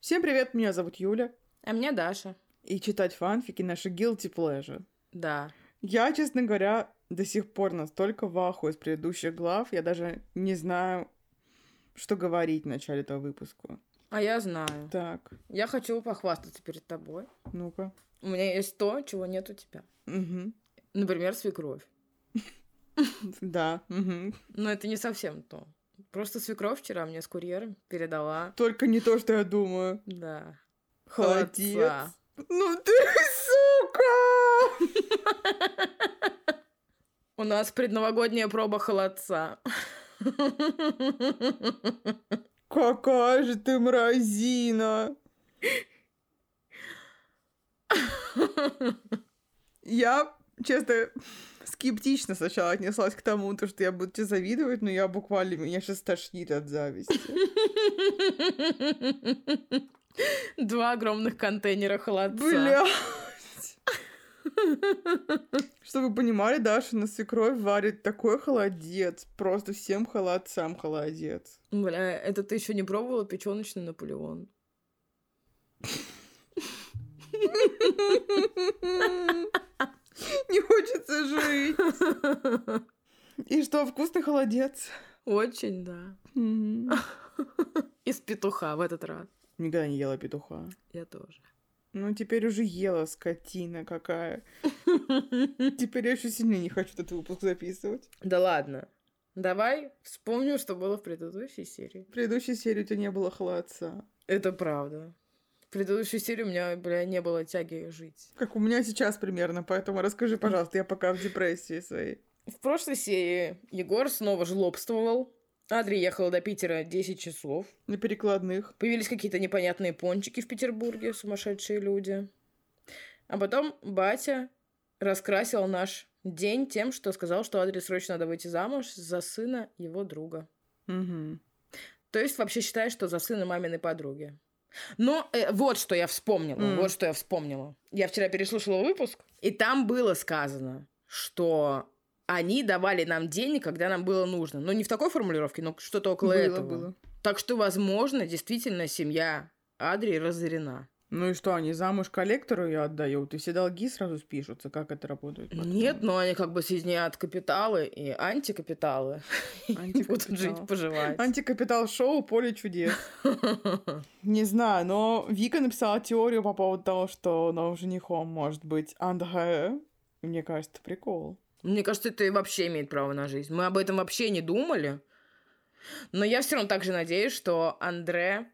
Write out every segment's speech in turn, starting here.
Всем привет, меня зовут Юля. А меня Даша. И читать фанфики наши guilty pleasure. Да. Я, честно говоря, до сих пор настолько в ахуе из предыдущих глав, я даже не знаю, что говорить в начале этого выпуска. А я знаю. Так, Я хочу похвастаться перед тобой. ну-ка. У меня есть то, чего нет у тебя. Мгм. Например, свекровь. Да. Но это не совсем то. Просто свекровь вчера мне с курьером передала. Только не то, что я думаю. Да. Холодец. Холодца. Ну ты, сука! У нас предновогодняя проба холодца. Какая же ты мразина! Я, честно, скептично сначала отнеслась к тому, то, что я буду тебе завидовать, но я буквально, меня сейчас тошнит от зависти. Два огромных контейнера холодца. Блядь! Чтобы вы понимали, Даша на свекровь варит такой холодец. Просто всем холодцам холодец. Бля, это ты еще не пробовала печеночный Наполеон? Не хочется жить. И что, вкусный холодец? Очень, да. Из петуха в этот раз. Никогда не ела петуха. Я тоже. Ну, теперь уже ела, скотина какая. Теперь я еще сильнее не хочу этот выпуск записывать. Да ладно. Давай вспомним, что было в предыдущей серии. В предыдущей серии у тебя не было холодца. Это правда. В предыдущей серии у меня, бля, не было тяги жить. Как у меня сейчас примерно, поэтому расскажи, пожалуйста, я пока в депрессии своей. В прошлой серии Егор снова жлобствовал. Адри ехала до Питера 10 часов. На перекладных. Появились какие-то непонятные пончики в Петербурге, сумасшедшие люди. А потом батя раскрасил наш день тем, что сказал, что Адри срочно надо выйти замуж за сына его друга. Мгм. То есть вообще считаешь, что за сына маминой подруги. Но э, вот что я вспомнила, М. вот что я вспомнила. Я вчера переслушала выпуск, и там было сказано, что они давали нам денег, когда нам было нужно. Но не в такой формулировке, но что-то около Было, этого. было. Так что, возможно, действительно семья Адри разорена. Ну и что, они замуж коллектору ее отдают, и все долги сразу спишутся? Как это работает? потом? Нет, но они как бы соединяют капиталы и антикапиталы. Будут Антикапитал. жить, поживать. Антикапитал шоу «Поле чудес». Не знаю, но Вика написала теорию по поводу того, что новым женихом может быть Андре. Мне кажется, это прикол. Мне кажется, это вообще имеет право на жизнь. Мы об этом вообще не думали. Но я все равно также надеюсь, что Андре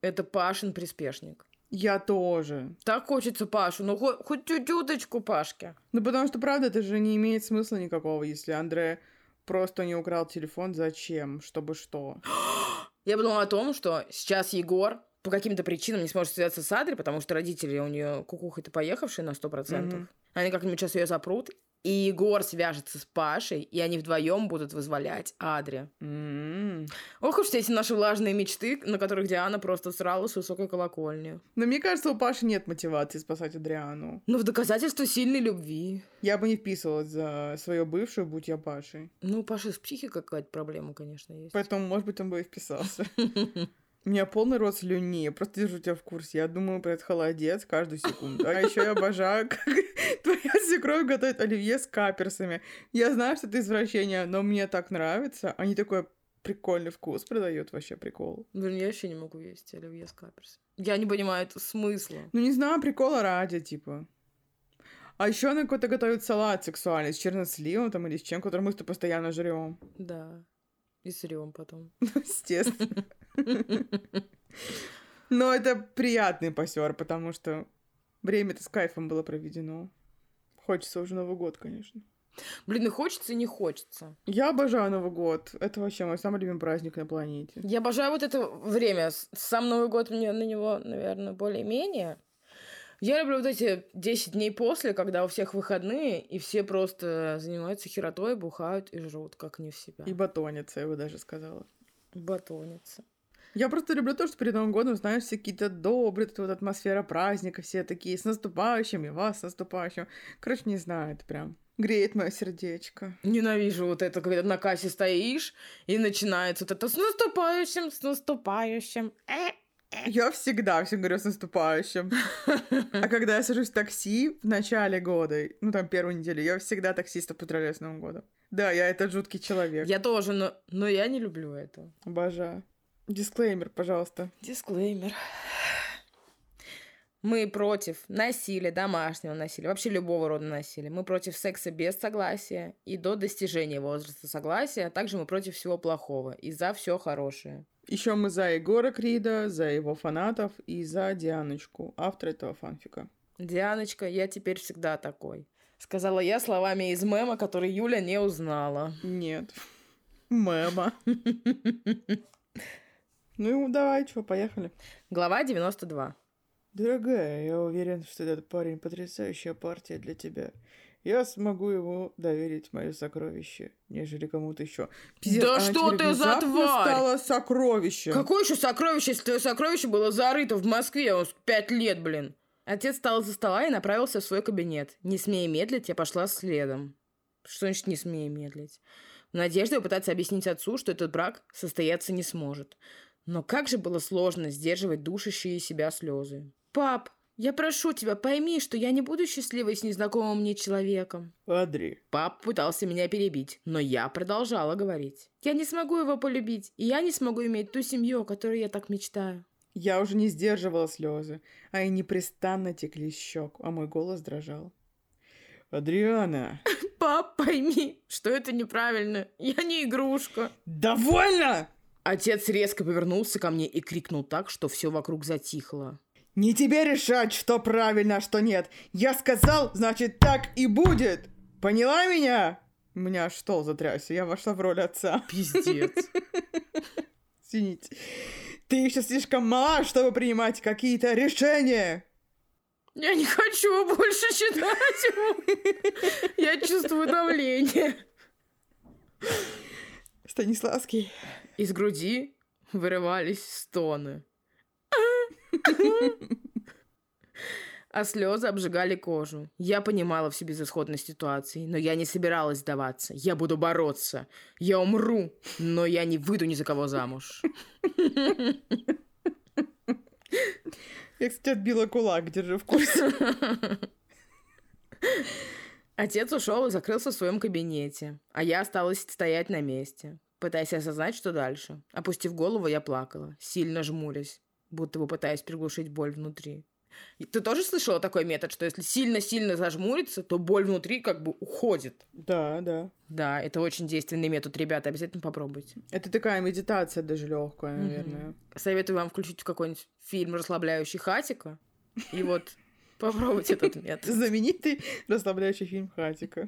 это Пашин приспешник. Я тоже. Так хочется Пашу, ну хоть, хоть чуть-чуточку Пашки. Ну, потому что, правда, это же не имеет смысла никакого, если Андре просто не украл телефон. Зачем? Чтобы что? Я подумала о том, что сейчас Егор по каким-то причинам не сможет связаться с Адри, потому что родители у нее кукухой-то поехавшие на 100%. Мгм. Они как-нибудь сейчас ее запрут. И Егор свяжется с Пашей, и они вдвоем будут вызволять Адри. М. Ох уж все эти наши влажные мечты, на которых Диана просто срала с высокой колокольни. Но мне кажется, у Паши нет мотивации спасать Адриану. Ну, в доказательство сильной любви. Я бы не вписывалась за свою бывшую, будь я Пашей. Ну, у Паши с психикой какая-то проблема, конечно, есть. Поэтому, может быть, он бы и вписался. У меня полный рот слюни, я просто держу тебя в курсе. Я думаю про этот холодец каждую секунду. А еще я обожаю, как твоя свекровь готовит оливье с каперсами. Я знаю, что это извращение, но мне так нравится. Они такой прикольный вкус придают, вообще прикол. Блин, я вообще не могу есть оливье с каперсом. Я не понимаю это смысла. Ну, не знаю, прикола ради, типа. А еще она какой-то готовит салат сексуальный с черносливом там или с чем, который мы-то постоянно жрем. Да. И сырьем потом. Естественно. Но это приятный посер, потому что время-то с кайфом было проведено. Хочется уже Новый год, конечно. Блин, и хочется, и не хочется. Я обожаю Новый год. Это вообще мой самый любимый праздник на планете. Я обожаю вот это время. Сам Новый год мне на него, наверное, более-менее. Я люблю вот эти 10 дней после, когда у всех выходные, и все просто занимаются херотой, бухают и жрут, как не в себя. И батонится, я бы даже сказала. Батонится. Я просто люблю то, что перед Новым годом, знаешь, все какие-то добрые, тут вот атмосфера праздника, все такие с наступающим, и вас с наступающим. Короче, не знаю, это прям греет мое сердечко. Ненавижу вот это, когда на кассе стоишь, и начинается вот это с наступающим, с наступающим. Э, Я всегда всем говорю с наступающим. А когда я сажусь в такси в начале года, ну там первую неделю, я всегда таксистов поздравляю с Новым годом. Да, я этот жуткий человек. Я тоже, но, но я не люблю это. Обожаю. Дисклеймер, пожалуйста. Дисклеймер. Мы против насилия, домашнего насилия, вообще любого рода насилия. Мы против секса без согласия и до достижения возраста согласия. А также мы против всего плохого и за все хорошее. Еще мы за Егора Крида, за его фанатов и за Дианочку, автор этого фанфика. Дианочка, я теперь всегда такой. Сказала я словами из мема, который Юля не узнала. Нет. Мема. Ну, давай, что, поехали. Глава 92. Дорогая, я уверен, что этот парень потрясающая партия для тебя. Я смогу ему доверить мое сокровище, нежели кому-то еще. да что ты за тварь? стало сокровище. Какое еще сокровище, если твое сокровище было зарыто в Москве он пять лет, блин? Отец встал за стола и направился в свой кабинет. Не смея медлить, я пошла следом. Что значит не смея медлить? В надежде попытаться объяснить отцу, что этот брак состояться не сможет. Но как же было сложно сдерживать душащие себя слезы. «Пап, я прошу тебя, пойми, что я не буду счастливой с незнакомым мне человеком». «Адри». Пап пытался меня перебить, но я продолжала говорить. «Я не смогу его полюбить, и я не смогу иметь ту семью, о которой я так мечтаю». Я уже не сдерживала слезы, а и непрестанно текли щек, а мой голос дрожал. Адриана. Пап, пойми, что это неправильно. Я не игрушка. Довольно! Отец резко повернулся ко мне и крикнул так, что все вокруг затихло. Не тебе решать, что правильно, а что нет. Я сказал, значит, так и будет. Поняла меня? У меня что затрясся, я вошла в роль отца. Пиздец. Извините. Ты еще слишком мала, чтобы принимать какие-то решения. Я не хочу больше читать его. Я чувствую давление. Станиславский. Из груди вырывались стоны. А слезы обжигали кожу. Я понимала всю безысходность ситуации, но я не собиралась сдаваться. Я буду бороться. Я умру, но я не выйду ни за кого замуж. Я, кстати, отбила кулак, держи в курсе. Отец ушел и закрылся в своем кабинете, а я осталась стоять на месте, пытаясь осознать, что дальше. Опустив голову, я плакала, сильно жмурясь будто бы пытаясь приглушить боль внутри. Ты тоже слышала такой метод, что если сильно-сильно зажмуриться, то боль внутри как бы уходит? Да, да. Да, это очень действенный метод, ребята, обязательно попробуйте. Это такая медитация даже легкая, наверное. Угу. Советую вам включить какой-нибудь фильм расслабляющий хатика, и вот попробовать этот метод. Знаменитый расслабляющий фильм хатика.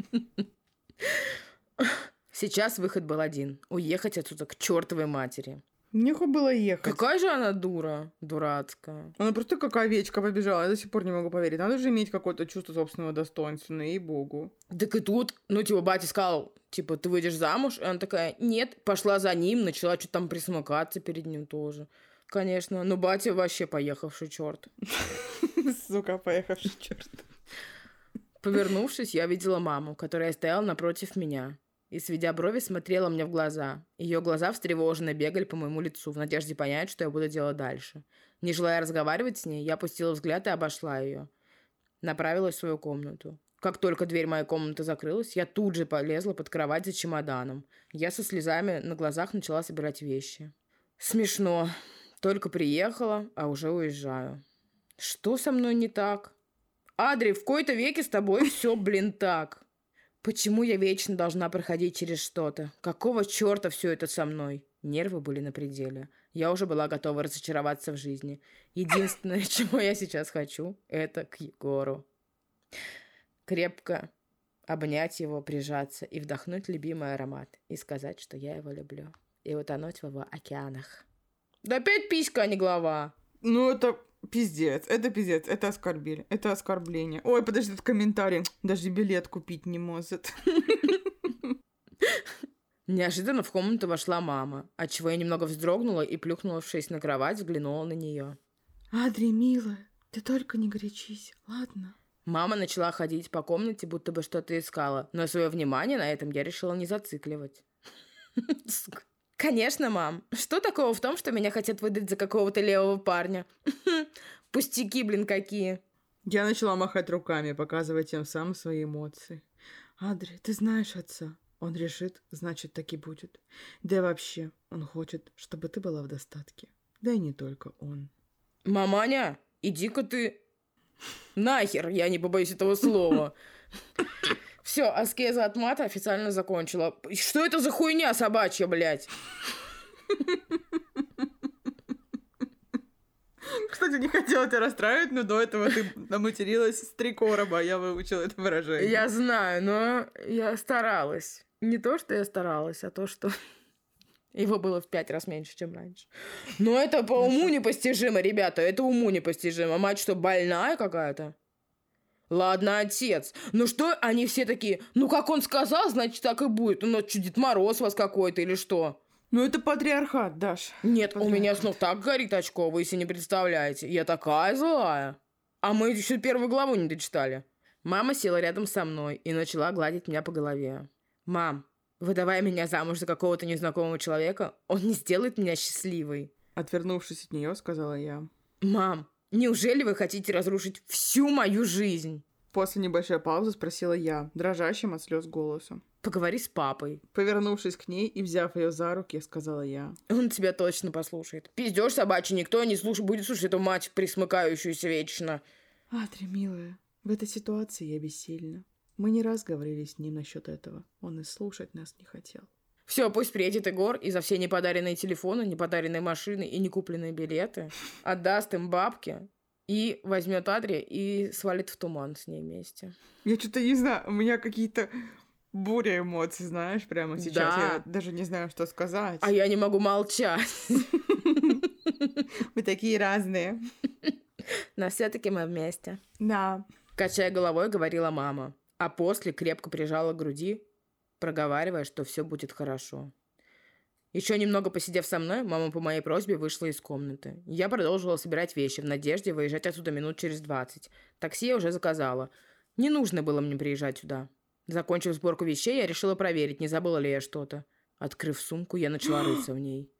Сейчас выход был один. Уехать отсюда к чертовой матери. Нехуй было ехать. Какая же она дура, дурацкая. Она просто как овечка побежала. Я до сих пор не могу поверить. Надо же иметь какое-то чувство собственного достоинства, ну и богу. Так и тут, ну, типа, батя сказал, типа, ты выйдешь замуж? И она такая, нет, пошла за ним, начала что-то там присмыкаться перед ним тоже. Конечно, но батя вообще поехавший черт. Сука, поехавший черт. Повернувшись, я видела маму, которая стояла напротив меня и, сведя брови, смотрела мне в глаза. Ее глаза встревоженно бегали по моему лицу, в надежде понять, что я буду делать дальше. Не желая разговаривать с ней, я опустила взгляд и обошла ее. Направилась в свою комнату. Как только дверь моей комнаты закрылась, я тут же полезла под кровать за чемоданом. Я со слезами на глазах начала собирать вещи. Смешно. Только приехала, а уже уезжаю. Что со мной не так? Адри, в кои-то веке с тобой все, блин, так. Почему я вечно должна проходить через что-то? Какого черта все это со мной? Нервы были на пределе. Я уже была готова разочароваться в жизни. Единственное, чего я сейчас хочу, это к Егору. Крепко обнять его, прижаться и вдохнуть любимый аромат. И сказать, что я его люблю. И утонуть в его океанах. Да опять писька, а не голова. Ну, это Пиздец, это пиздец, это оскорбили, это оскорбление. Ой, подожди, этот комментарий, даже билет купить не может. Неожиданно в комнату вошла мама, отчего я немного вздрогнула и, плюхнувшись на кровать, взглянула на нее. «Адри, милая, ты только не горячись, ладно?» Мама начала ходить по комнате, будто бы что-то искала, но свое внимание на этом я решила не зацикливать. Конечно, мам. Что такого в том, что меня хотят выдать за какого-то левого парня? Пустяки, блин, какие. Я начала махать руками, показывая тем самым свои эмоции. Адри, ты знаешь отца. Он решит, значит, так и будет. Да и вообще, он хочет, чтобы ты была в достатке. Да и не только он. Маманя, иди-ка ты нахер, я не побоюсь этого слова. Все, аскеза от мата официально закончила. Что это за хуйня собачья, блядь? Кстати, не хотела тебя расстраивать, но до этого ты наматерилась с три короба, я выучила это выражение. Я знаю, но я старалась. Не то, что я старалась, а то, что его было в пять раз меньше, чем раньше. Но это по уму непостижимо, ребята. Это уму непостижимо. Мать что, больная какая-то? Ладно, отец. Ну что, они все такие, ну как он сказал, значит так и будет. Ну что, Дед Мороз вас какой-то или что? Ну это патриархат, Даш. Нет, патриархат. у меня снова так горит очко, вы себе не представляете. Я такая злая. А мы еще первую главу не дочитали. Мама села рядом со мной и начала гладить меня по голове. «Мам, выдавая меня замуж за какого-то незнакомого человека, он не сделает меня счастливой». Отвернувшись от нее, сказала я. «Мам, неужели вы хотите разрушить всю мою жизнь?» После небольшой паузы спросила я, дрожащим от слез голосом. «Поговори с папой». Повернувшись к ней и взяв ее за руки, сказала я. Он тебя точно послушает. Пиздешь собачий, никто не слуш... будет слушать эту мать, присмыкающуюся вечно. Атри, милая, в этой ситуации я бессильна. Мы не раз говорили с ним насчет этого. Он и слушать нас не хотел. Все, пусть приедет Егор и за все неподаренные телефоны, неподаренные машины и некупленные билеты отдаст им бабки и возьмет Адри и свалит в туман с ней вместе. Я что-то не знаю, у меня какие-то буря эмоций, знаешь, прямо сейчас. Да. Я даже не знаю, что сказать. А я не могу молчать. Мы такие разные. Но все-таки мы вместе. Да. Качая головой, говорила мама. А после крепко прижала к груди, проговаривая, что все будет хорошо. Еще немного посидев со мной, мама по моей просьбе вышла из комнаты. Я продолжила собирать вещи в надежде выезжать отсюда минут через двадцать. Такси я уже заказала. Не нужно было мне приезжать сюда. Закончив сборку вещей, я решила проверить, не забыла ли я что-то. Открыв сумку, я начала рыться в ней.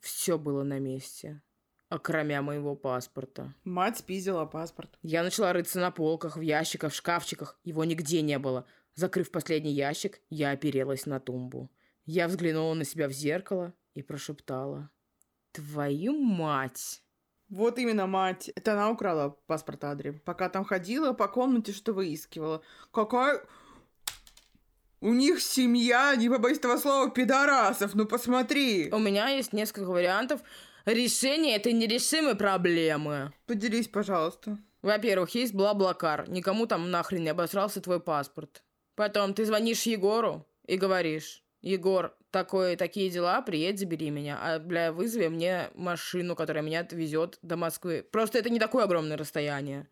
Все было на месте, окромя моего паспорта. Мать спиздила паспорт. Я начала рыться на полках, в ящиках, в шкафчиках. Его нигде не было. Закрыв последний ящик, я оперелась на тумбу. Я взглянула на себя в зеркало и прошептала. «Твою мать!» Вот именно мать. Это она украла паспорт Адри. Пока там ходила по комнате, что выискивала. Какая... У них семья, не побоюсь этого слова, пидорасов. Ну посмотри. У меня есть несколько вариантов решения этой нерешимой проблемы. Поделись, пожалуйста. Во-первых, есть бла-блакар. Никому там нахрен не обосрался твой паспорт. Потом ты звонишь Егору и говоришь, Егор, такое, такие дела, приедь, забери меня. А, бля, вызови мне машину, которая меня отвезет до Москвы. Просто это не такое огромное расстояние.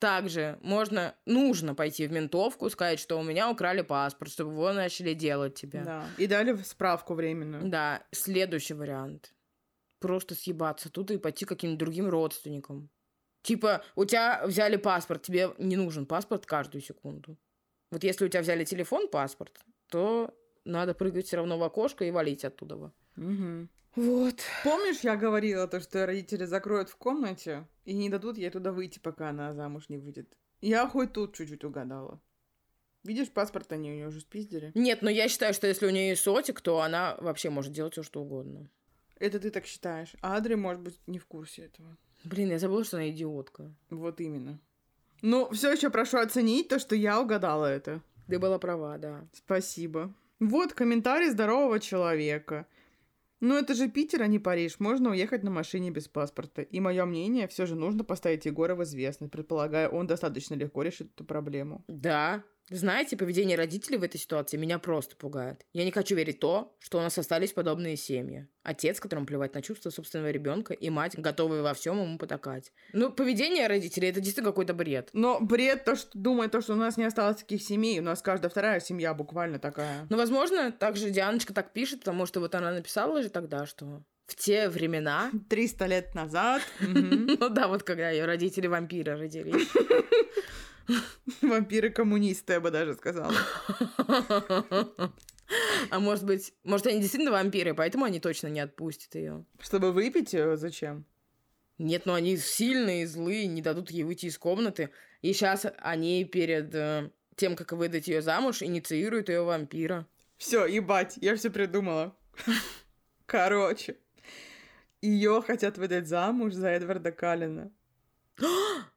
Также можно, нужно пойти в ментовку, сказать, что у меня украли паспорт, чтобы его начали делать тебе. Да. И дали справку временную. Да, следующий вариант. Просто съебаться тут и пойти к каким-нибудь другим родственникам. Типа, у тебя взяли паспорт, тебе не нужен паспорт каждую секунду. Вот если у тебя взяли телефон, паспорт, то надо прыгать все равно в окошко и валить оттуда. Угу. Вот. Помнишь, я говорила то, что родители закроют в комнате и не дадут ей туда выйти, пока она замуж не выйдет? Я хоть тут чуть-чуть угадала. Видишь, паспорт они у нее уже спиздили. Нет, но я считаю, что если у нее есть сотик, то она вообще может делать все, что угодно. Это ты так считаешь. А Адри, может быть, не в курсе этого. Блин, я забыла, что она идиотка. Вот именно. Ну, все еще прошу оценить то, что я угадала это. Ты была права, да. Спасибо. Вот комментарий здорового человека. Ну, это же Питер, а не Париж. Можно уехать на машине без паспорта. И мое мнение, все же нужно поставить Егора в известность. Предполагаю, он достаточно легко решит эту проблему. Да. Знаете, поведение родителей в этой ситуации меня просто пугает. Я не хочу верить в то, что у нас остались подобные семьи. Отец, которому плевать на чувства собственного ребенка, и мать, готовые во всем ему потакать. Ну, поведение родителей это действительно какой-то бред. Но бред то, что думает то, что у нас не осталось таких семей. У нас каждая вторая семья буквально такая. Ну, возможно, также Дианочка так пишет, потому что вот она написала же тогда, что в те времена... 300 лет назад. Ну да, вот когда ее родители вампиры родились. Вампиры-коммунисты, я бы даже сказала. А может быть, может, они действительно вампиры, поэтому они точно не отпустят ее. Чтобы выпить ее, зачем? Нет, ну они сильные, злые, не дадут ей выйти из комнаты. И сейчас они перед э, тем, как выдать ее замуж, инициируют ее вампира. Все, ебать, я все придумала. Короче, ее хотят выдать замуж за Эдварда Каллина.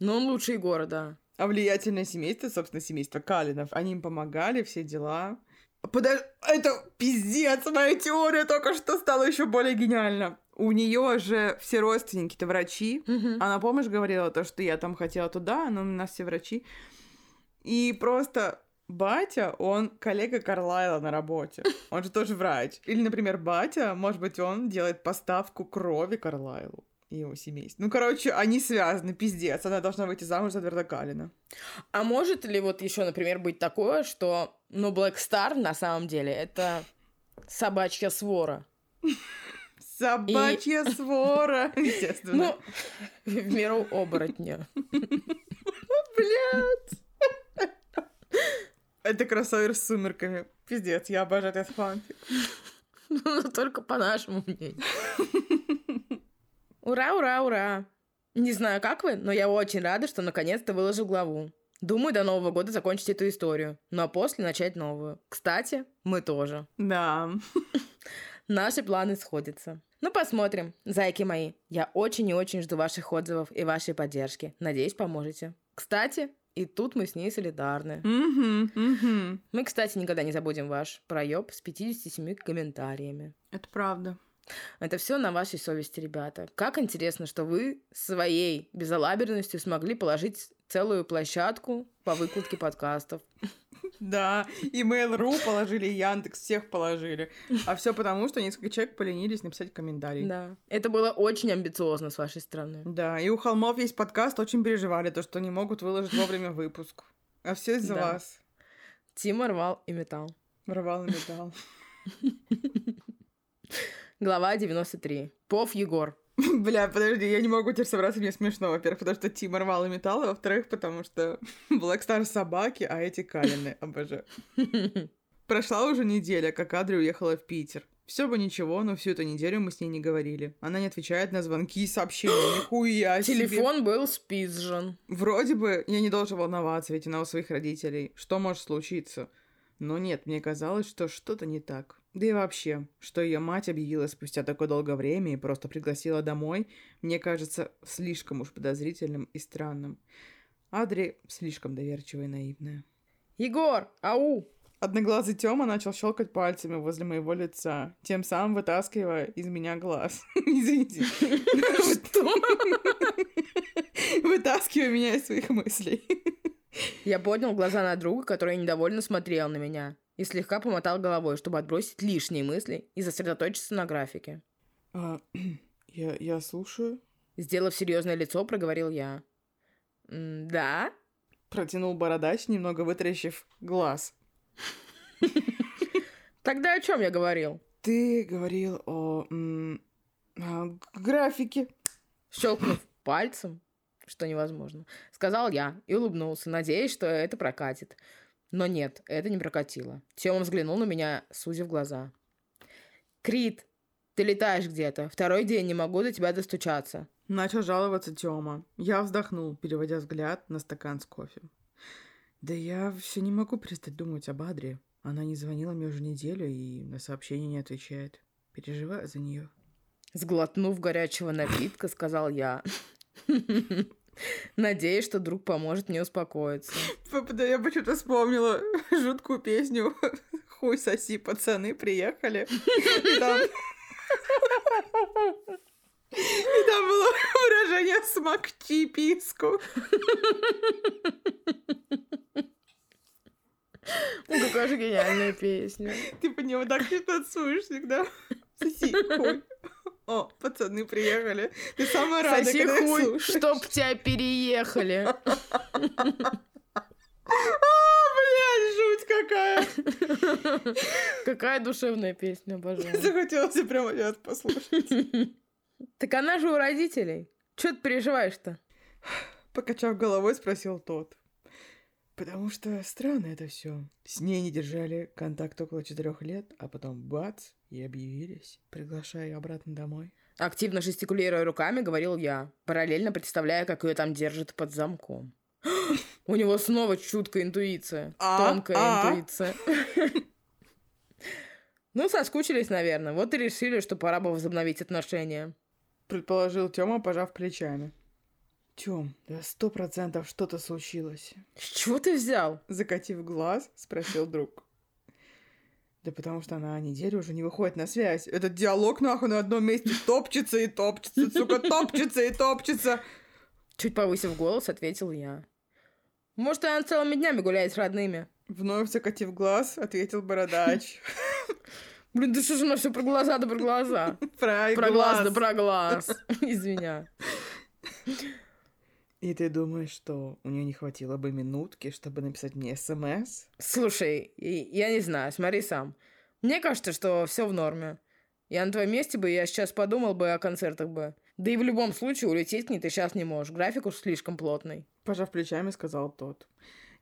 Но он лучший Егора, да. А влиятельное семейство, собственно, семейство Калинов, они им помогали, все дела. Подожди, это пиздец, моя теория только что стала еще более гениальна. У нее же все родственники-то врачи. Мгм. Она, помнишь, говорила то, что я там хотела туда, но у нас все врачи. И просто батя, он коллега Карлайла на работе. Он же тоже врач. Или, например, батя, может быть, он делает поставку крови Карлайлу и его семейству. Ну, короче, они связаны, пиздец. Она должна выйти замуж за Эдварда. А может ли вот еще, например, быть такое, что, ну, Black Star на самом деле это собачья свора? Собачья свора, естественно. Ну, в меру оборотня. Блядь. Это кроссовер с сумерками. Пиздец, я обожаю этот фанфик. Ну, только по нашему мнению. Ура, ура, ура! Не знаю, как вы, но я очень рада, что наконец-то выложил главу. Думаю, до Нового года закончить эту историю, ну а после начать новую. Кстати, мы тоже. Да. Наши планы сходятся. Ну, посмотрим, зайки мои. Я очень и очень жду ваших отзывов и вашей поддержки. Надеюсь, поможете. Кстати, и тут мы с ней солидарны. Мгм, мгм. Мы, кстати, никогда не забудем ваш проеб с 57 комментариями. Это правда. Это все на вашей совести, ребята. Как интересно, что вы своей безалаберностью смогли положить целую площадку по выкладке подкастов. Да, и Mail.ru положили, и Яндекс, всех положили. А все потому, что несколько человек поленились написать комментарий. Да. Это было очень амбициозно с вашей стороны. Да, и у Холмов есть подкаст, очень переживали, то, что не могут выложить вовремя выпуск. А все из-за Да. вас. Тима рвал и металл. Рвал и металл. Глава 93. Пов Егор. Бля, подожди, я не могу теперь собраться, мне смешно. Во-первых, потому что Тима рвал и металл, а во-вторых, потому что Black Star собаки, а эти калины, обожаю. Прошла уже неделя, как Адри уехала в Питер. Все бы ничего, но всю эту неделю мы с ней не говорили. Она не отвечает на звонки и сообщения. Нихуя себе. Телефон был спизжен. Вроде бы я не должен волноваться, ведь она у своих родителей. Что может случиться? Но нет, мне казалось, что что-то не так. Да и вообще, что ее мать объявила спустя такое долгое время и просто пригласила домой, мне кажется слишком уж подозрительным и странным. Адри слишком доверчивая и наивная. Егор, ау! Одноглазый Тёма начал щелкать пальцами возле моего лица, тем самым вытаскивая из меня глаз. Извините. Что? Вытаскивая меня из своих мыслей. Я поднял глаза на друга, который недовольно смотрел на меня, и слегка помотал головой, чтобы отбросить лишние мысли и сосредоточиться на графике. А, Я я слушаю. Сделав серьезное лицо, проговорил я. «М, Да? Протянул бородач, немного вытаращив глаз. Тогда о чем я говорил? Ты говорил о, о графике. Щелкнув пальцем, что невозможно, сказал я и улыбнулся, надеясь, что это прокатит. Но нет, это не прокатило. Тёма взглянул на меня, сузив глаза. «Крит, ты летаешь где-то. Второй день не могу до тебя достучаться». Начал жаловаться Тёма. Я вздохнул, переводя взгляд на стакан с кофе. Да я все не могу перестать думать об Адре. Она не звонила мне уже неделю и на сообщения не отвечает. Переживаю за нее. Сглотнув горячего напитка, сказал я. Надеюсь, что друг поможет мне успокоиться. Я почему-то вспомнила жуткую песню «Хуй соси, пацаны, приехали». И там... И там было выражение «смокчи писку». Ну, какая же гениальная песня. Ты по нему так не танцуешь всегда. Соси хуй. О, пацаны приехали. Ты самая рада, Соси когда хуй, слушаешь. чтоб тебя переехали. А, блядь, жуть какая. Какая душевная песня, обожаю. Захотелось прямо сейчас послушать. Так она же у родителей. Чё ты переживаешь-то? Покачав головой, спросил тот. Потому что странно это все. С ней не держали контакт около четырех лет, а потом бац, и объявились, приглашая обратно домой. Активно жестикулируя руками, говорил я, параллельно представляя, как ее там держат под замком. У него снова чуткая интуиция. А? Тонкая А? интуиция. Ну, соскучились, наверное. Вот и решили, что пора бы возобновить отношения. Предположил Тёма, пожав плечами. Тём, да сто процентов что-то случилось. С чего ты взял? Закатив глаз, спросил друг. Да потому что она неделю уже не выходит на связь. Этот диалог нахуй на одном месте топчется и топчется, сука, топчется и топчется. Чуть повысив голос, ответил я. Может, она целыми днями гуляет с родными. Вновь закатив глаз, ответил бородач. Блин, да что же у нас все про глаза да про глаза? Про глаз да про глаз. Извиня. И ты думаешь, что у нее не хватило бы минутки, чтобы написать мне смс? Слушай, я не знаю, смотри сам. Мне кажется, что все в норме. Я на твоем месте бы, я сейчас подумал бы о концертах бы. Да и в любом случае улететь к ней ты сейчас не можешь. График уж слишком плотный. Пожав плечами, сказал тот.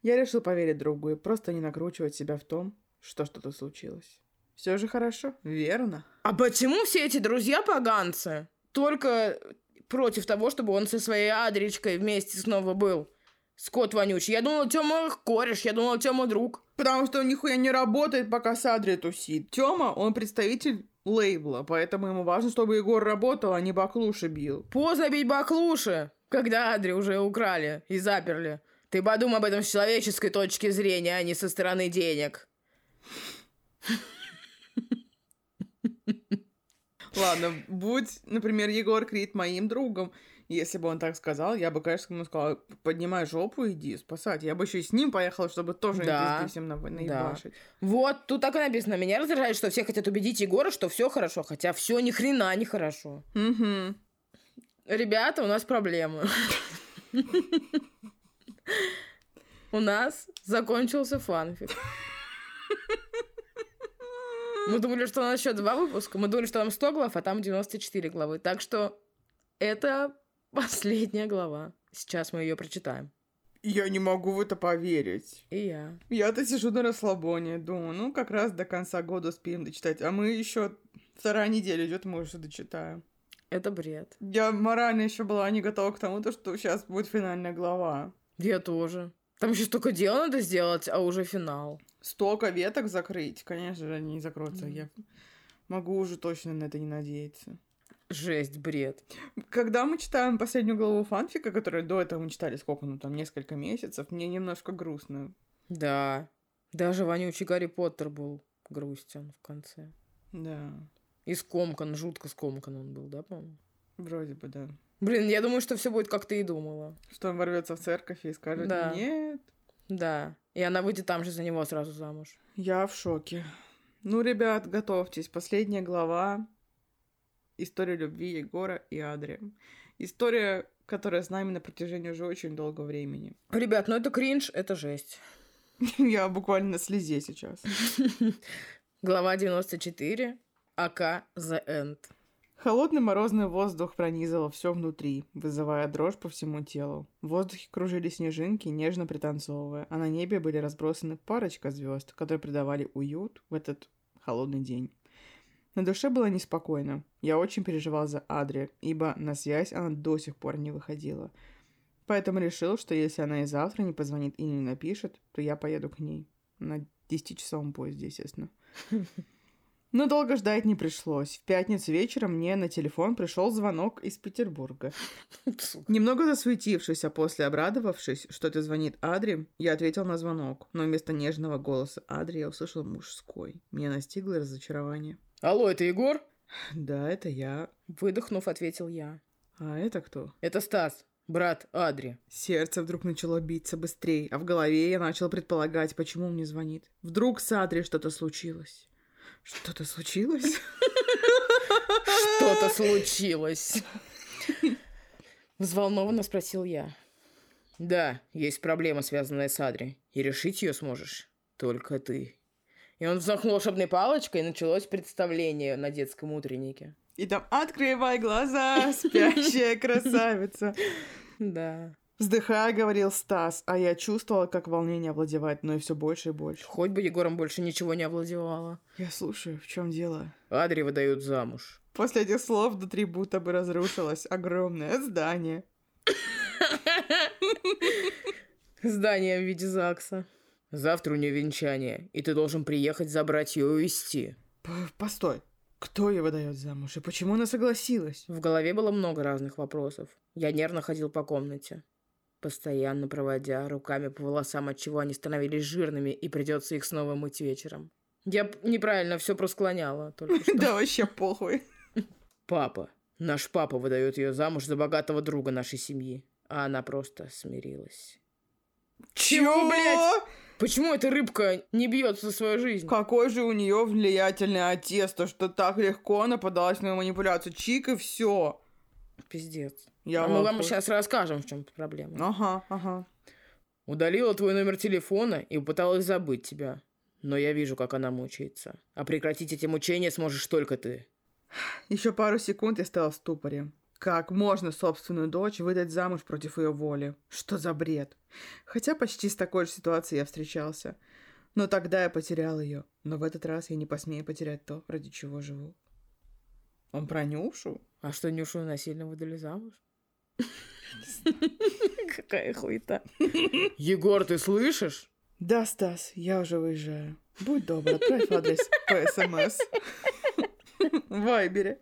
Я решил поверить другу и просто не накручивать себя в том, что что-то случилось. Все же хорошо, верно? А почему все эти друзья поганцы? Только против того, чтобы он со своей Адричкой вместе снова был. Скот вонючий. Я думала, Тёма кореш, я думала, Тёма друг. Потому что он нихуя не работает, пока с Адри тусит. Тёма, он представитель лейбла, поэтому ему важно, чтобы Егор работал, а не баклуши бил. Поздно бить баклуши, когда Адри уже украли и заперли. Ты подумай об этом с человеческой точки зрения, а не со стороны денег. Ладно, будь, например, Егор Крид моим другом, если бы он так сказал, я бы, конечно, ему сказала, поднимай жопу, иди спасать. Я бы еще и с ним поехала, чтобы тоже Да, да, всем на- наебашить. Вот, тут так и написано. Меня раздражает, что все хотят убедить Егора, что все хорошо, хотя все ни хрена не хорошо. Мгм. Ребята, у нас проблемы. У нас закончился фанфик. Мы думали, что у нас еще два выпуска. Мы думали, что там 100 глав, а там 94 главы. Так что это последняя глава. Сейчас мы ее прочитаем. Я не могу в это поверить. И я. Я-то сижу на расслабоне, думаю, ну, как раз до конца года успеем дочитать. А мы еще вторая неделя идет, мы уже дочитаем. Это бред. Я морально еще была не готова к тому, то, что сейчас будет финальная глава. Я тоже. Там еще столько дел надо сделать, а уже финал. Столько веток закрыть, конечно же, они не закроются. Я могу уже точно на это не надеяться. Жесть, бред. Когда мы читаем последнюю главу фанфика, которую до этого мы читали сколько, ну там несколько месяцев, мне немножко грустно. Да. Даже вонючий Гарри Поттер был грустен в конце. Да, И скомкан, жутко скомкан он был, да, по-моему? вроде бы, да. Блин, я думаю, что все будет, как ты и думала. Что он ворвется в церковь и скажет, Да. нет, Да. И она выйдет там же за него сразу замуж. Я в шоке. Ну, ребят, готовьтесь. Последняя глава. История любви Егора и Адри. История, которая с нами на протяжении уже очень долгого времени. Ребят, ну это кринж, это жесть. Я буквально на слезе сейчас. Глава 94. АК The End. Холодный морозный воздух пронизывал все внутри, вызывая дрожь по всему телу. В воздухе кружили снежинки, нежно пританцовывая, а на небе были разбросаны парочка звезд, которые придавали уют в этот холодный день. На душе было неспокойно. Я очень переживал за Адри, ибо на связь она до сих пор не выходила. Поэтому решил, что если она и завтра не позвонит и не напишет, то я поеду к ней. На 10-часовом поезде, естественно. Но долго ждать не пришлось. В пятницу вечером мне на телефон пришел звонок из Петербурга. Немного засуетившись, а после обрадовавшись, что это звонит Адри, я ответил на звонок. Но вместо нежного голоса Адри я услышал мужской. Меня настигло разочарование. Алло, это Егор? Да, это я. Выдохнув, ответил я. А это кто? Это Стас, брат Адри. Сердце вдруг начало биться быстрее, а в голове я начал предполагать, почему он мне звонит. Вдруг с Адри что-то случилось. Что-то случилось? Что-то случилось. Взволнованно спросил я. Да, есть проблема, связанная с Адри. И решить ее сможешь только ты. И он взмахнул волшебной палочкой, и началось представление на детском утреннике. И там «Открывай глаза, спящая красавица». Да. Вздыхая, говорил Стас, а я чувствовала, как волнение овладевает мной все больше и больше. Хоть бы Егором больше ничего не овладевало. Я слушаю, в чем дело? Адри выдают замуж. После этих слов внутри будто бы разрушилось огромное здание. Здание в виде ЗАГСа. Завтра у нее венчание, и ты должен приехать забрать ее и. П- Постой, кто ее выдает замуж и почему она согласилась? В голове было много разных вопросов. Я нервно ходил по комнате, постоянно проводя руками по волосам, от чего они становились жирными, и придется их снова мыть вечером. Я неправильно все просклоняла только что. Да вообще похуй. Папа. Наш папа выдает ее замуж за богатого друга нашей семьи. А она просто смирилась. Чего, блядь? Почему эта рыбка не бьется за свою жизнь? Какой же у нее влиятельный отец, то что так легко она подалась на манипуляцию. Чик и все. Пиздец. Я а в мы вам сейчас расскажем, в чем проблема. Ага, ага. Удалила твой номер телефона и пыталась забыть тебя. Но я вижу, как она мучается. А прекратить эти мучения сможешь только ты. Еще пару секунд я стоял в ступоре. Как можно собственную дочь выдать замуж против ее воли? Что за бред? Хотя почти с такой же ситуацией я встречался. Но тогда я потерял ее. Но в этот раз я не посмею потерять то, ради чего живу. Он про Нюшу? А что, Нюшу насильно выдали замуж? Какая хуета. Егор, ты слышишь? Да, Стас, я уже выезжаю. Будь добр, отправь адрес по СМС. В Вайбере.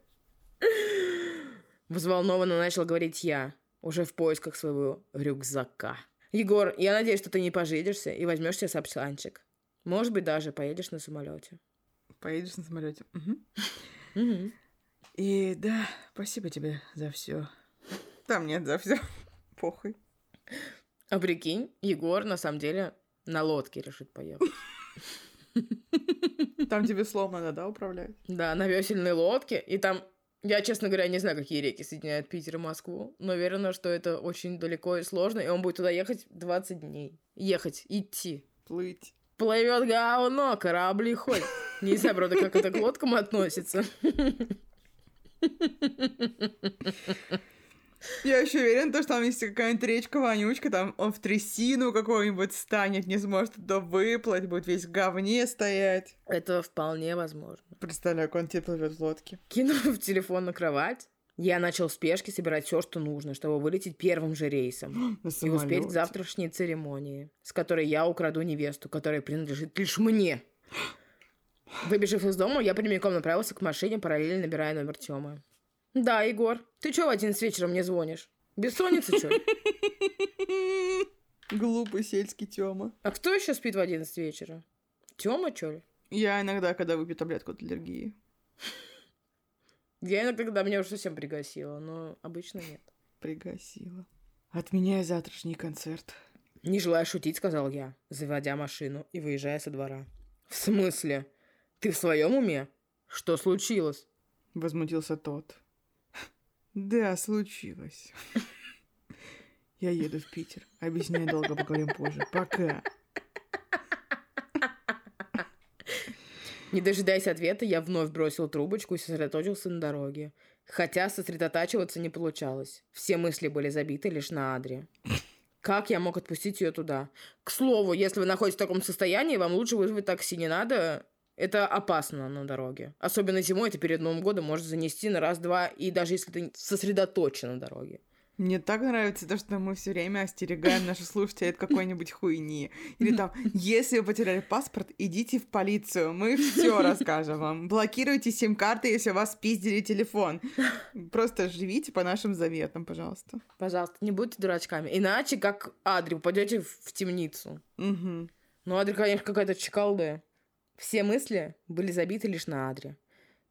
Взволнованно начал говорить я, уже в поисках своего рюкзака. Егор, я надеюсь, что ты не пожидишься и возьмешь себе сапсанчик. Может быть, даже поедешь на самолете. Поедешь на самолете. И да, спасибо тебе за все. Там нет за все. Похуй. А прикинь, Егор на самом деле на лодке решит поехать. Там тебе слом надо, да, управлять? Да, на весельной лодке. И там, я, честно говоря, не знаю, какие реки соединяют Питер и Москву, но уверена, что это очень далеко и сложно, и он будет туда ехать 20 дней. Ехать, идти. Плыть. Плывет говно, корабли ходят. Не знаю, правда, как это к лодкам относится. Я еще уверен, то, что там есть какая-нибудь речка вонючка, там он в трясину какую-нибудь станет, не сможет туда выплыть, будет весь в говне стоять. Это вполне возможно. Представляю, как он тебе плывет в лодке. Кинув телефон на кровать, я начал в спешке собирать все, что нужно, чтобы вылететь первым же рейсом и успеть к завтрашней церемонии, с которой я украду невесту, которая принадлежит лишь мне. Выбежав из дома, я прямиком направился к машине, параллельно набирая номер Тёмы. Да, Егор, ты чё в 11 вечера мне звонишь? Бессонница, чё? ли? Глупый сельский Тёма. А кто еще спит в 11 вечера? Тёма, чё ли? Я иногда, когда выпью таблетку от аллергии. Я иногда, когда меня уже совсем пригасило, но обычно нет. Пригасила. Отменяй завтрашний концерт. Не желая шутить, сказал я, заводя машину и выезжая со двора. В смысле? Ты в своем уме? Что случилось? Возмутился тот. Да, случилось. Я еду в Питер. Объясняй долго, поговорим позже. Пока. Не дожидаясь ответа, я вновь бросил трубочку и сосредоточился на дороге. Хотя сосредотачиваться не получалось. Все мысли были забиты лишь на Адре. Как я мог отпустить ее туда? К слову, если вы находитесь в таком состоянии, вам лучше вызвать такси. Не надо. Это опасно на дороге. Особенно зимой, это перед Новым годом может занести на раз-два, и даже если ты сосредоточен на дороге. Мне так нравится то, что мы все время остерегаем наших слушателей от какой-нибудь хуйни. Или там, если вы потеряли паспорт, идите в полицию, мы все расскажем вам. Блокируйте сим-карты, если у вас спиздили телефон. Просто живите по нашим заветам, пожалуйста. Пожалуйста, не будьте дурачками. Иначе, как Адри, попадете в, темницу. Мгм. Ну, Адри, конечно, какая-то чекалда. Все мысли были забиты лишь на Адре.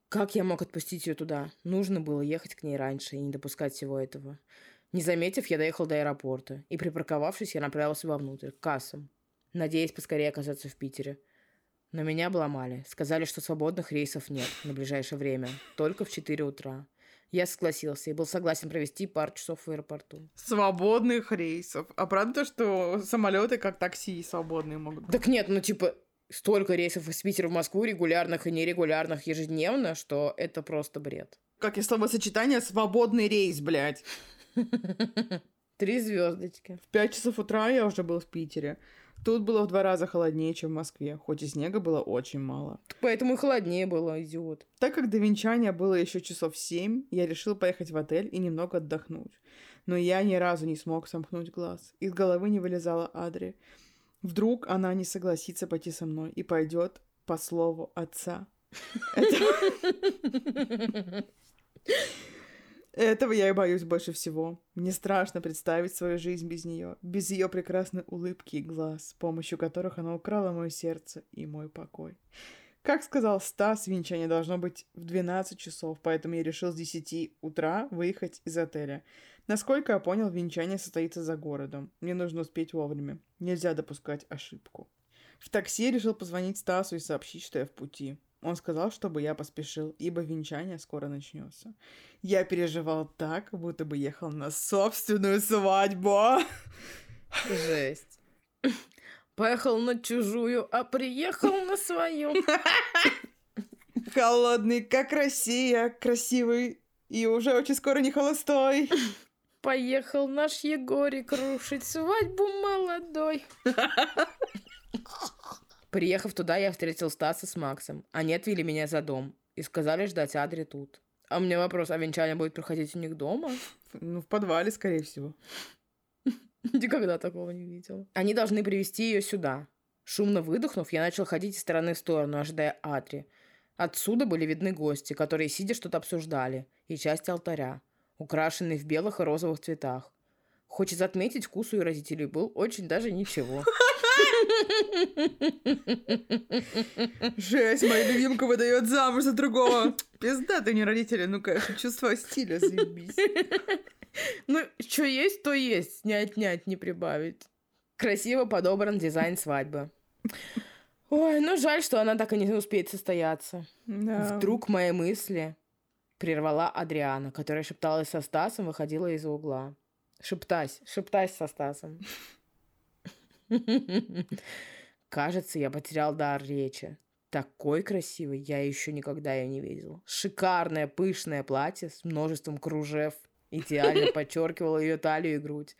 Как я мог отпустить ее туда? Нужно было ехать к ней раньше и не допускать всего этого. Не заметив, я доехал до аэропорта, и припарковавшись, я направился вовнутрь, к кассам, надеясь поскорее оказаться в Питере. Но меня обломали. Сказали, что свободных рейсов нет на ближайшее время, только в 4 утра. Я согласился и был согласен провести пару часов в аэропорту. Свободных рейсов. А правда то, что самолеты как такси свободные могут быть? Так нет, ну типа столько рейсов из Питера в Москву, регулярных и нерегулярных ежедневно, что это просто бред. Как и словосочетание «свободный рейс», блядь. Три звездочки. В пять часов утра я уже был в Питере. Тут было в два раза холоднее, чем в Москве, хоть и снега было очень мало. Поэтому и холоднее было, идиот. Так как до венчания было еще часов семь, я решил поехать в отель и немного отдохнуть. Но я ни разу не смог сомкнуть глаз. Из головы не вылезала Адри. Вдруг она не согласится пойти со мной и пойдет по слову отца. Этого я и боюсь больше всего. Мне страшно представить свою жизнь без нее, без ее прекрасной улыбки и глаз, с помощью которых она украла мое сердце и мой покой. Как сказал Стас, венчание должно быть в 12 часов, поэтому я решил с 10 утра выехать из отеля. Насколько я понял, венчание состоится за городом. Мне нужно успеть вовремя. Нельзя допускать ошибку. В такси решил позвонить Стасу и сообщить, что я в пути. Он сказал, чтобы я поспешил, ибо венчание скоро начнется. Я переживал так, будто бы ехал на собственную свадьбу. Жесть. Поехал на чужую, а приехал на свою. Холодный, как Россия, красивый и уже очень скоро не холостой. Поехал наш Егорик рушить свадьбу молодой. Приехав туда, я встретил Стаса с Максом. Они отвели меня за дом и сказали ждать Адри тут. А у меня вопрос, а венчание будет проходить у них дома? Ну, в подвале, скорее всего. Никогда такого не видел. Они должны привести ее сюда. Шумно выдохнув, я начал ходить из стороны в сторону, ожидая Адри. Отсюда были видны гости, которые, сидя, что-то обсуждали, и часть алтаря, украшенный в белых и розовых цветах. Хочется отметить, вкус у родителей был очень даже ничего. Жесть, моя любимка выдает замуж за другого. Пизда, ты не родители, ну, конечно, чувство стиля, заебись. Ну, что есть, то есть. Не отнять, не прибавить. Красиво подобран дизайн свадьбы. Ой, ну жаль, что она так и не успеет состояться. Да. Вдруг мои мысли прервала Адриана, которая шепталась со Стасом, выходила из-за угла. Шептась, шептась со Стасом. Кажется, я потерял дар речи. Такой красивой я еще никогда ее не видел. Шикарное пышное платье с множеством кружев идеально подчеркивало ее талию и грудь.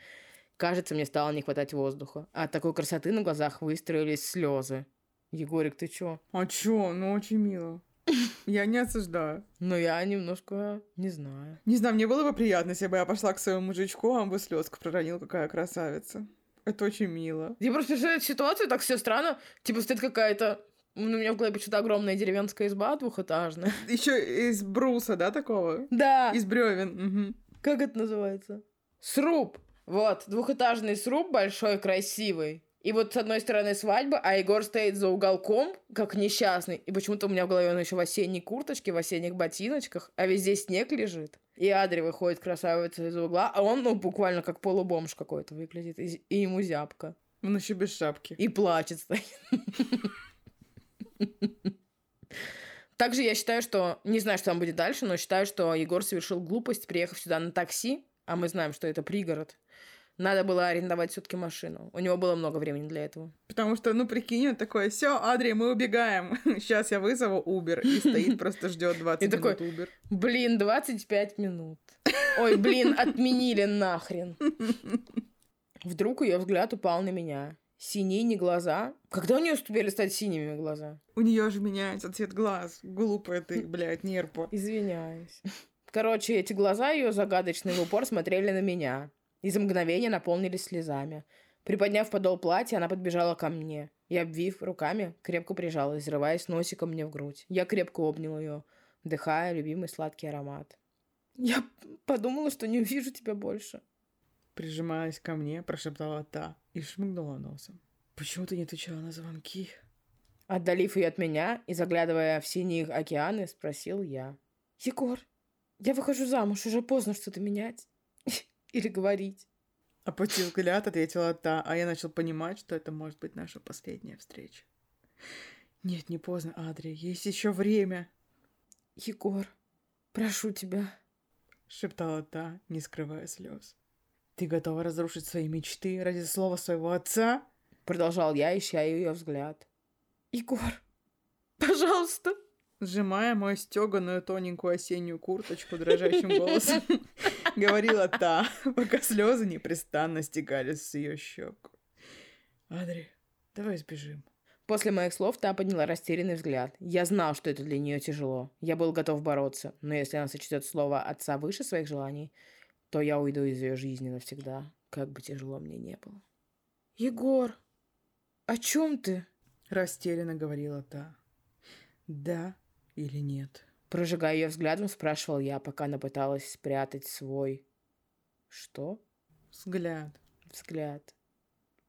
Кажется, мне стало не хватать воздуха. От такой красоты на глазах выстроились слезы. Егорик, ты чё? А чё? Ну, очень мило. Я не осуждаю. Но я немножко не знаю. Не знаю, мне было бы приятно, если бы я пошла к своему мужичку, а он бы слезку проронил, какая красавица. Это очень мило. Я просто представляю ситуацию, так все странно. Типа стоит какая-то ну, у меня в голове почему-то огромная деревенская изба двухэтажная. Еще из бруса, да, такого? Да. Из бревен. Угу. Как это называется? Сруб. Вот, двухэтажный сруб большой, красивый. И вот с одной стороны свадьба, а Егор стоит за уголком, как несчастный. И почему-то у меня в голове он еще в осенней курточке, в осенних ботиночках, а везде снег лежит. И Адри выходит красавица из угла, а он, ну, буквально как полубомж какой-то выглядит. И, и ему зябко. Он еще без шапки. И плачет стоит. Также я считаю, что... Не знаю, что там будет дальше, но считаю, что Егор совершил глупость, приехав сюда на такси, а мы знаем, что это пригород. Надо было арендовать все-таки машину. У него было много времени для этого. Потому что, ну, прикинь, он такой, все, Адри, мы убегаем. Сейчас я вызову Uber. И стоит, просто ждет 20 и минут такой, Uber. Блин, 25 минут. Ой, блин, отменили нахрен. Вдруг ее взгляд упал на меня. Синие не глаза. Когда у нее успели стать синими глаза? У нее же меняется цвет глаз. Глупая ты, блядь, нерпа. Извиняюсь. Короче, эти глаза ее загадочные в упор смотрели на меня и за мгновение наполнились слезами. Приподняв подол платья, она подбежала ко мне и, обвив руками, крепко прижалась, взрываясь носиком мне в грудь. Я крепко обнял ее, вдыхая любимый сладкий аромат. «Я подумала, что не увижу тебя больше». Прижимаясь ко мне, прошептала та и шмыгнула носом. «Почему ты не отвечала на звонки?» Отдалив ее от меня и заглядывая в синие океаны, спросил я. «Егор, я выхожу замуж, уже поздно что-то менять или говорить. Опустив взгляд, ответила та, а я начал понимать, что это может быть наша последняя встреча. Нет, не поздно, Адри, есть еще время. Егор, прошу тебя, шептала та, не скрывая слез. Ты готова разрушить свои мечты ради слова своего отца? Продолжал я, ища ее взгляд. Егор, пожалуйста. Сжимая мою стеганую тоненькую осеннюю курточку дрожащим голосом, говорила та, пока слезы непрестанно стекали с ее щек. Адри, давай сбежим. После моих слов та подняла растерянный взгляд. Я знал, что это для нее тяжело. Я был готов бороться, но если она сочтет слово отца выше своих желаний, то я уйду из ее жизни навсегда, как бы тяжело мне не было. Егор, о чем ты? Растерянно говорила та. Да или нет? Прожигая ее взглядом, спрашивал я, пока она пыталась спрятать свой... Что? Взгляд. Взгляд.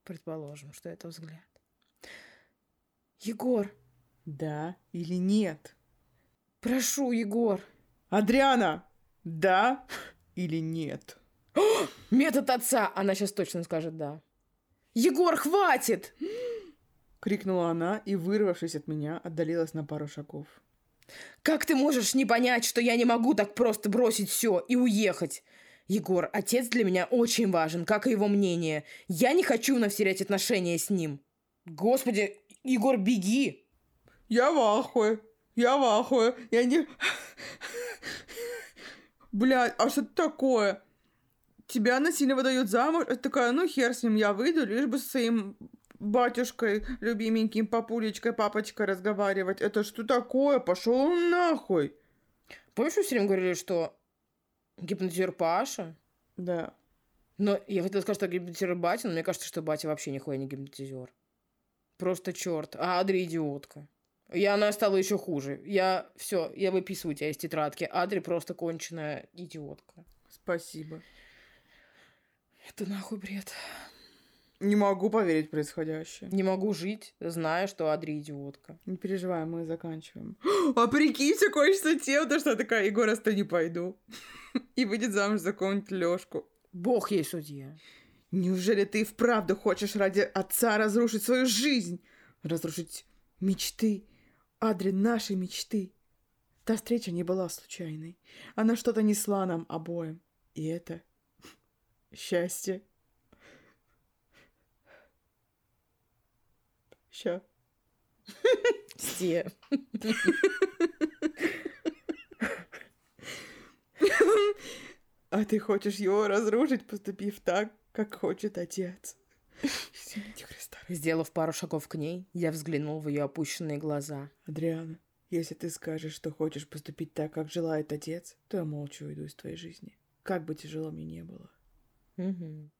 Предположим, что это взгляд. Егор. Да или нет? Прошу, Егор. Адриана, да или нет? Метод отца! Она сейчас точно скажет «да». Егор, хватит! Крикнула она и, вырвавшись от меня, отдалилась на пару шагов. Как ты можешь не понять, что я не могу так просто бросить все и уехать? Егор, отец для меня очень важен, как и его мнение. Я не хочу вновь терять отношения с ним. Господи, Егор, беги! Я в ахуе. Я в ахуе. Я не... Блядь, а что это такое? Тебя насильно выдают замуж, это такая, ну хер с ним, я выйду, лишь бы с своим батюшкой, любименьким папулечкой, папочкой разговаривать. Это что такое? Пошел нахуй. Помнишь, мы все время говорили, что гипнотизер Паша? Да. Но я хотела сказать, что гипнотизер батя, но мне кажется, что батя вообще нихуя не гипнотизер. Просто черт. А Адри идиотка. И она стала еще хуже. Я все, я выписываю тебя из тетрадки. Адри просто конченая идиотка. Спасибо. Это нахуй бред. Не могу поверить в происходящее. Не могу жить, зная, что Адри идиотка. Не переживай, мы заканчиваем. А прикинь, все кончится тем, то, что я такая, Егор, раз не пойду. И выйдет замуж за какого-нибудь Лёшку. Бог ей судья. Неужели ты и вправду хочешь ради отца разрушить свою жизнь? Разрушить мечты? Адри, нашей мечты. Та встреча не была случайной. Она что-то несла нам обоим. И это счастье. Ща. Все. А ты хочешь его разрушить, поступив так, как хочет отец. Сделав пару шагов к ней, я взглянул в ее опущенные глаза. Адриана, если ты скажешь, что хочешь поступить так, как желает отец, то я молча уйду из твоей жизни. Как бы тяжело мне не было. Угу.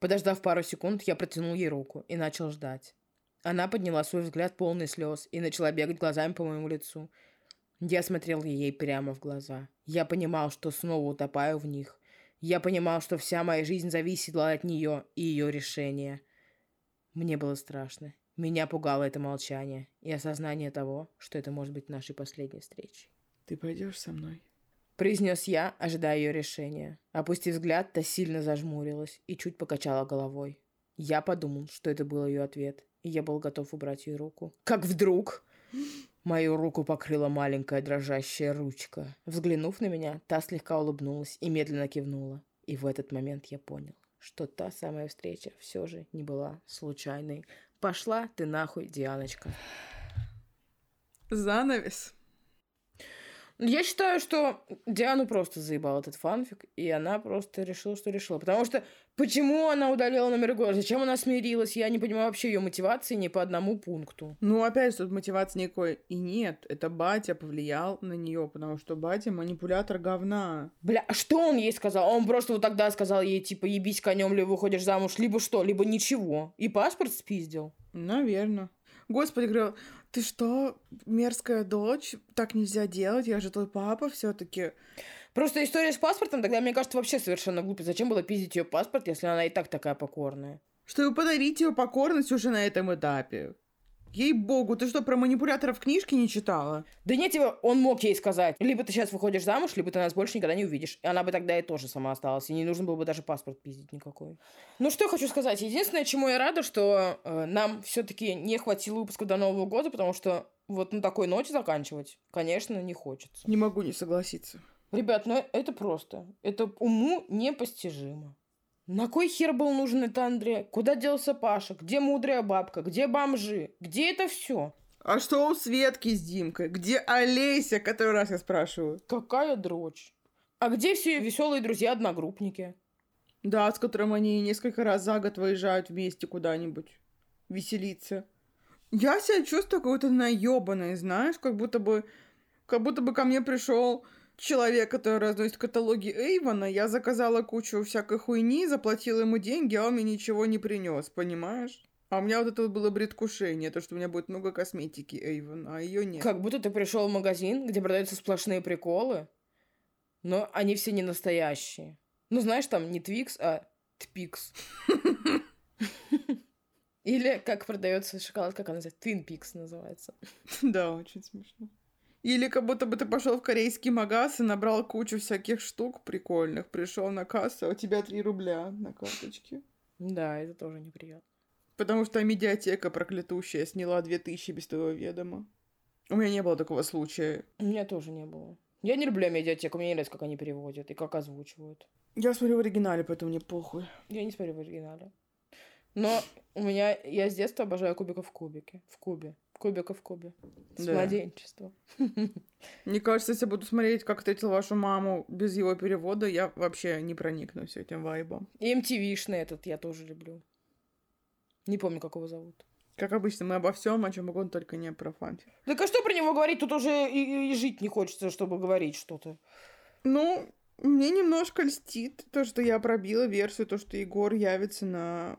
Подождав пару секунд, я протянул ей руку и начал ждать. Она подняла свой взгляд полный слез и начала бегать глазами по моему лицу. Я смотрел ей прямо в глаза. Я понимал, что снова утопаю в них. Я понимал, что вся моя жизнь зависела от нее и ее решения. Мне было страшно. Меня пугало это молчание и осознание того, что это может быть нашей последней встречей. «Ты пойдешь со мной?» Произнес я, ожидая ее решения. Опустив взгляд, та сильно зажмурилась и чуть покачала головой. Я подумал, что это был ее ответ, и я был готов убрать ее руку. Как вдруг Мою руку покрыла маленькая дрожащая ручка. Взглянув на меня, та слегка улыбнулась и медленно кивнула. И в этот момент я понял, что та самая встреча все же не была случайной. Пошла ты нахуй, Дианочка. Занавес. Я считаю, что Диану просто заебал этот фанфик, и она просто решила, что решила. Потому что почему она удалила номер Егора? Зачем она смирилась? Я не понимаю вообще ее мотивации ни по одному пункту. Ну, опять тут мотивации никакой и нет. Это батя повлиял на нее, потому что батя манипулятор говна. Бля, а что он ей сказал? Он просто вот тогда сказал ей, типа, ебись конем, либо выходишь замуж, либо что, либо ничего. И паспорт спиздил. Наверное. Господи, говорю, ты что, мерзкая дочь, так нельзя делать, я же твой папа все-таки. Просто история с паспортом тогда, мне кажется, вообще совершенно глупо. Зачем было пиздить ее паспорт, если она и так такая покорная? Чтобы подарить ее покорность уже на этом этапе. Ей-богу, ты что, про манипуляторов книжки не читала? Да нет, типа, он мог ей сказать, либо ты сейчас выходишь замуж, либо ты нас больше никогда не увидишь. И она бы тогда и тоже сама осталась, и не нужно было бы даже паспорт пиздить никакой. Ну, что я хочу сказать. Единственное, чему я рада, что э, нам все таки не хватило выпуска до Нового года, потому что вот на такой ноте заканчивать, конечно, не хочется. Не могу не согласиться. Ребят, ну это просто. Это уму непостижимо. На кой хер был нужен это Андре? Куда делся Паша? Где мудрая бабка? Где бомжи? Где это все? А что у Светки с Димкой? Где Олеся, который раз я спрашиваю? Какая дрочь? А где все веселые друзья-одногруппники? Да, с которым они несколько раз за год выезжают вместе куда-нибудь веселиться. Я себя чувствую какой-то наебанной, знаешь, как будто бы, как будто бы ко мне пришел человек, который разносит каталоги Эйвона, я заказала кучу всякой хуйни, заплатила ему деньги, а он мне ничего не принес, понимаешь? А у меня вот это вот было предвкушение, то, что у меня будет много косметики Эйвон, а ее нет. Как будто ты пришел в магазин, где продаются сплошные приколы, но они все не настоящие. Ну, знаешь, там не Твикс, а Тпикс. Или как продается шоколад, как она называется? Твин Пикс называется. Да, очень смешно. Или как будто бы ты пошел в корейский магаз и набрал кучу всяких штук прикольных, пришел на кассу, а у тебя 3 рубля на карточке. Да, это тоже неприятно. Потому что медиатека проклятущая сняла 2000 без твоего ведома. У меня не было такого случая. У меня тоже не было. Я не люблю медиатеку, мне не нравится, как они переводят и как озвучивают. Я смотрю в оригинале, поэтому мне похуй. Я не смотрю в оригинале. Но у меня... Я с детства обожаю кубиков в кубике. В кубе. Кубиков в кубе. С Да. младенчества. Мне кажется, если я буду смотреть, как встретил вашу маму без его перевода, я вообще не проникнусь этим вайбом. И MTV-шный этот я тоже люблю. Не помню, как его зовут. Как обычно, мы обо всем, о чем угодно, только не про фанфик. Так а что про него говорить? Тут уже и, и жить не хочется, чтобы говорить что-то. Ну, мне немножко льстит то, что я пробила версию, то, что Егор явится на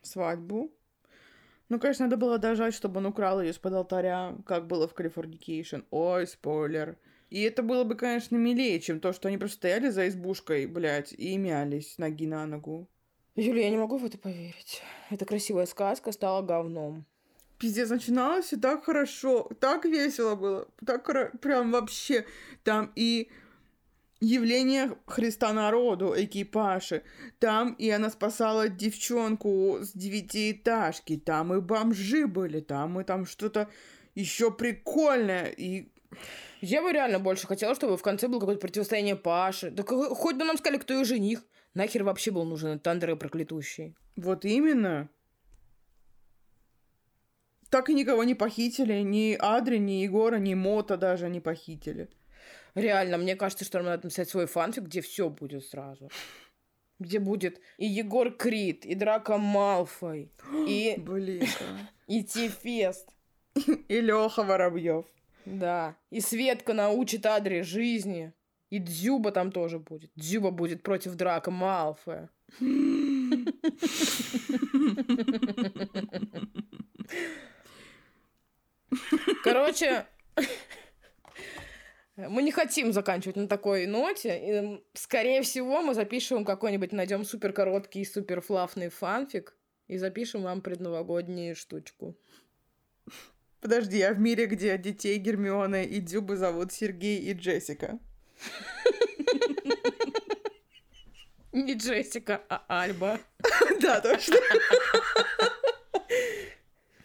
свадьбу. Ну, конечно, надо было дожать, чтобы он украл ее из-под алтаря, как было в Californication. Ой, спойлер. И это было бы, конечно, милее, чем то, что они просто стояли за избушкой, блядь, и мялись ноги на ногу. Юля, я не могу в это поверить. Эта красивая сказка стала говном. Пиздец, начиналось все так хорошо, так весело было, так прям вообще. Там и явление Христа народу, экипажи. Там и она спасала девчонку с девятиэтажки. Там и бомжи были, там и там что-то еще прикольное. И Я бы реально больше хотела, чтобы в конце было какое-то противостояние Паши. Да ка- хоть бы нам сказали, кто ее жених. Нахер вообще был нужен этот проклятущий. вот именно. Так и никого не похитили, ни Адри, ни Егора, ни Мота даже не похитили. Реально, мне кажется, что нам надо написать свой фанфик, где все будет сразу. Где будет и Егор Крид, и Драко Малфой, и, Блин. и Тифест. И Леха Воробьев. Да. И Светка научит Адре жизни. И Дзюба там тоже будет. Дзюба будет против Драка Малфоя. Короче, мы не хотим заканчивать на такой ноте. И, скорее всего, мы запишем какой-нибудь, найдем супер короткий, супер флафный фанфик и запишем вам предновогоднюю штучку. Подожди, я в мире, где детей Гермионы и Дюбы зовут Сергей и Джессика. Не Джессика, а Альба. Да, точно.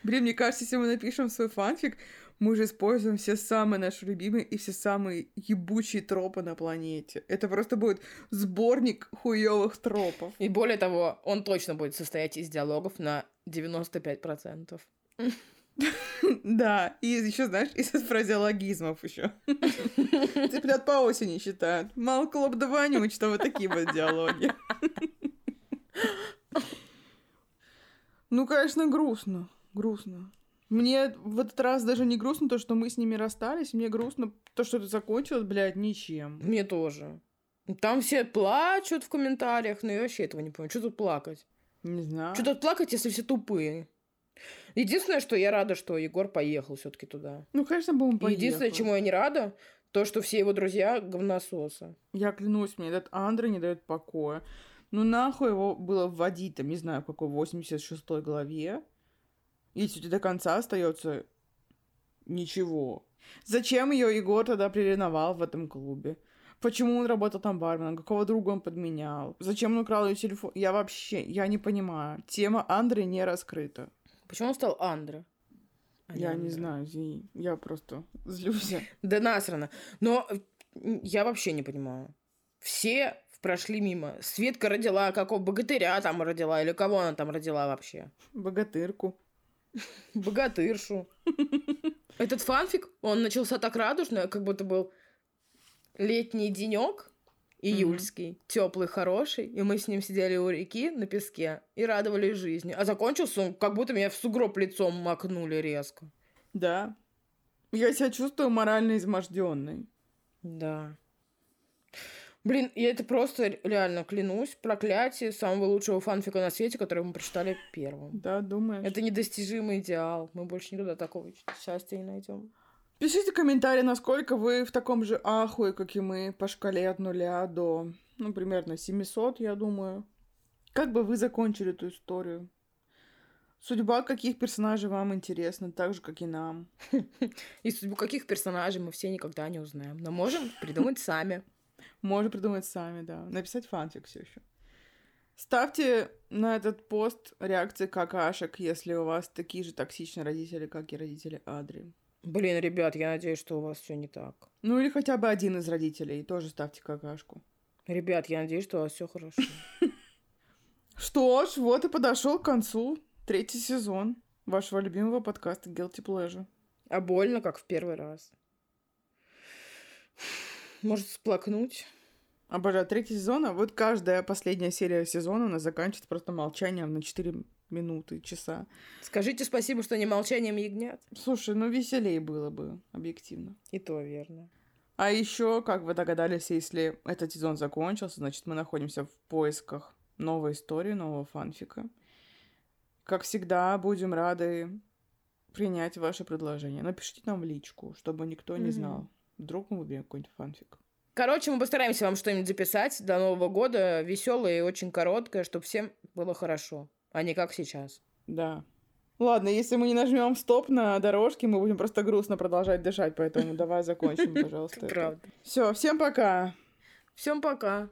Блин, мне кажется, если мы напишем свой фанфик, мы уже используем все самые наши любимые и все самые ебучие тропы на планете. Это просто будет сборник хуёвых тропов. И более того, он точно будет состоять из диалогов на 95%. Да, и еще, знаешь, из фразеологизмов еще. Цыплят по осени считают. Мал клоп да вонюч, что вот такие вот диалоги. Ну, конечно, грустно. Грустно. Мне в этот раз даже не грустно то, что мы с ними расстались. Мне грустно то, что это закончилось, блядь, ничем. Мне тоже. Там все плачут в комментариях, но я вообще этого не понимаю. Что тут плакать? Не знаю. Что тут плакать, если все тупые? Единственное, что я рада, что Егор поехал все-таки туда. Ну, конечно, бы он И Единственное, поехал. чему я не рада, то, что все его друзья говнососы. Я клянусь, мне этот Андре не дает покоя. Ну нахуй его было вводить, там, не знаю, какой 86 главе. Если у тебя до конца остается ничего. Зачем ее Егор тогда приревновал в этом клубе? Почему он работал там барменом? Какого друга он подменял? Зачем он украл ее телефон? Я вообще, я не понимаю. Тема Андре не раскрыта. Почему он стал Андре? а я не Андре? знаю, извини. Я просто злюсь. Да насрано. Но я вообще не понимаю. Все прошли мимо. Светка родила, какого богатыря там родила, или кого она там родила вообще? Богатырку. Богатыршу. Этот фанфик, он начался так радужно, как будто был летний денек, июльский, теплый, хороший, и мы с ним сидели у реки на песке и радовались жизни. А закончился он, как будто меня в сугроб лицом макнули резко. Да. Я себя чувствую морально изможденной. Да. Блин, я это просто реально клянусь, проклятие самого лучшего фанфика на свете, который мы прочитали первым. Да, думаешь? Это недостижимый идеал. Мы больше никогда такого счастья не найдем. Пишите комментарии, насколько вы в таком же ахуе, как и мы, по шкале от нуля до, ну, примерно 700, я думаю. Как бы вы закончили эту историю? Судьба каких персонажей вам интересна, так же, как и нам. И судьбу каких персонажей мы все никогда не узнаем. Но можем придумать сами. Можем придумать сами, да. Написать фанфик все еще. Ставьте на этот пост реакции какашек, если у вас такие же токсичные родители, как и родители Адри. Блин, ребят, я надеюсь, что у вас все не так. Ну или хотя бы один из родителей, тоже ставьте какашку. Ребят, я надеюсь, что у вас все хорошо. Что ж, вот и подошел к концу третий сезон вашего любимого подкаста Guilty Pleasure. А больно, как в первый раз. Может, сплакнуть? Обожаю третий сезон, а вот каждая последняя серия сезона у нас заканчивается просто молчанием на 4 минуты, часа. Скажите спасибо, что не молчанием ягнят. Слушай, ну веселее было бы, объективно. И то верно. А еще, как вы догадались, если этот сезон закончился, значит, мы находимся в поисках новой истории, нового фанфика. Как всегда, будем рады принять ваше предложение. Напишите нам в личку, чтобы никто не знал. Вдруг мы выберем какой-нибудь фанфик. Короче, мы постараемся вам что-нибудь записать до Нового года, веселое и очень короткое, чтобы всем было хорошо а не как сейчас. Да. Ладно, если мы не нажмем стоп на дорожке, мы будем просто грустно продолжать дышать, поэтому давай закончим, пожалуйста. Правда. Все, всем пока. Всем пока.